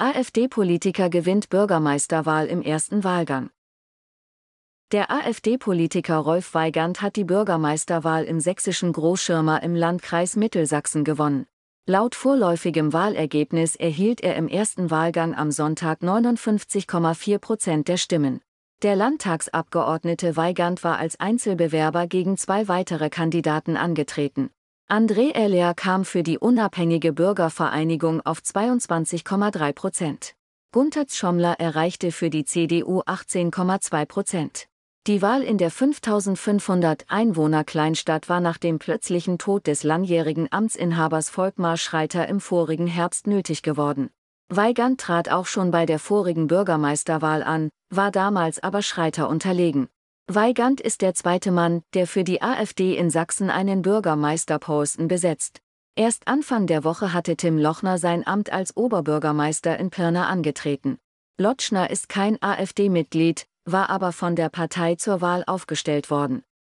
AfD-Politiker gewinnt Bürgermeisterwahl im ersten Wahlgang. Der AfD-Politiker Rolf Weigand hat die Bürgermeisterwahl im sächsischen Großschirmer im Landkreis Mittelsachsen gewonnen. Laut vorläufigem Wahlergebnis erhielt er im ersten Wahlgang am Sonntag 59,4 Prozent der Stimmen. Der Landtagsabgeordnete Weigand war als Einzelbewerber gegen zwei weitere Kandidaten angetreten. André Eller kam für die unabhängige Bürgervereinigung auf 22,3 Prozent. Gunther Schommler erreichte für die CDU 18,2 Prozent. Die Wahl in der 5500 Einwohner Kleinstadt war nach dem plötzlichen Tod des langjährigen Amtsinhabers Volkmar Schreiter im vorigen Herbst nötig geworden. Weigand trat auch schon bei der vorigen Bürgermeisterwahl an, war damals aber Schreiter unterlegen. Weigand ist der zweite Mann, der für die AfD in Sachsen einen Bürgermeisterposten besetzt. Erst Anfang der Woche hatte Tim Lochner sein Amt als Oberbürgermeister in Pirna angetreten. Lotschner ist kein AfD-Mitglied, war aber von der Partei zur Wahl aufgestellt worden.